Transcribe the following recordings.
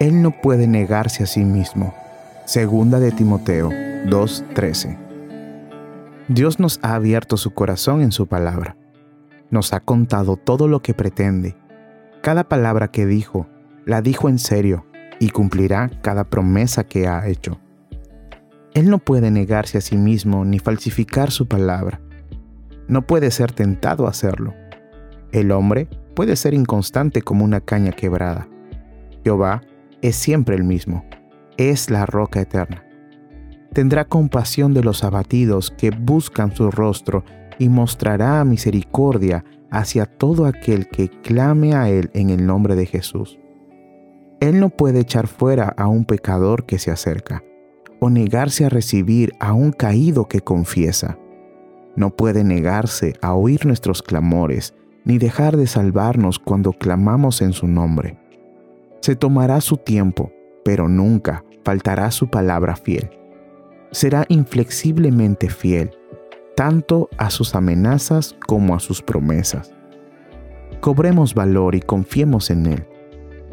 Él no puede negarse a sí mismo. Segunda de Timoteo 2:13. Dios nos ha abierto su corazón en su palabra. Nos ha contado todo lo que pretende. Cada palabra que dijo, la dijo en serio y cumplirá cada promesa que ha hecho. Él no puede negarse a sí mismo ni falsificar su palabra. No puede ser tentado a hacerlo. El hombre puede ser inconstante como una caña quebrada. Jehová es siempre el mismo es la roca eterna. Tendrá compasión de los abatidos que buscan su rostro y mostrará misericordia hacia todo aquel que clame a Él en el nombre de Jesús. Él no puede echar fuera a un pecador que se acerca, o negarse a recibir a un caído que confiesa. No puede negarse a oír nuestros clamores, ni dejar de salvarnos cuando clamamos en su nombre. Se tomará su tiempo, pero nunca faltará su palabra fiel. Será inflexiblemente fiel, tanto a sus amenazas como a sus promesas. Cobremos valor y confiemos en Él.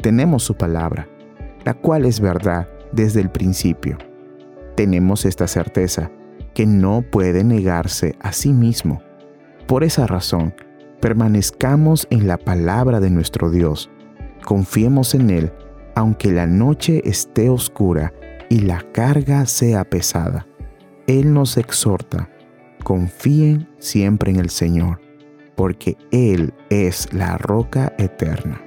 Tenemos su palabra, la cual es verdad desde el principio. Tenemos esta certeza, que no puede negarse a sí mismo. Por esa razón, permanezcamos en la palabra de nuestro Dios, confiemos en Él aunque la noche esté oscura y la carga sea pesada. Él nos exhorta, confíen siempre en el Señor, porque Él es la roca eterna.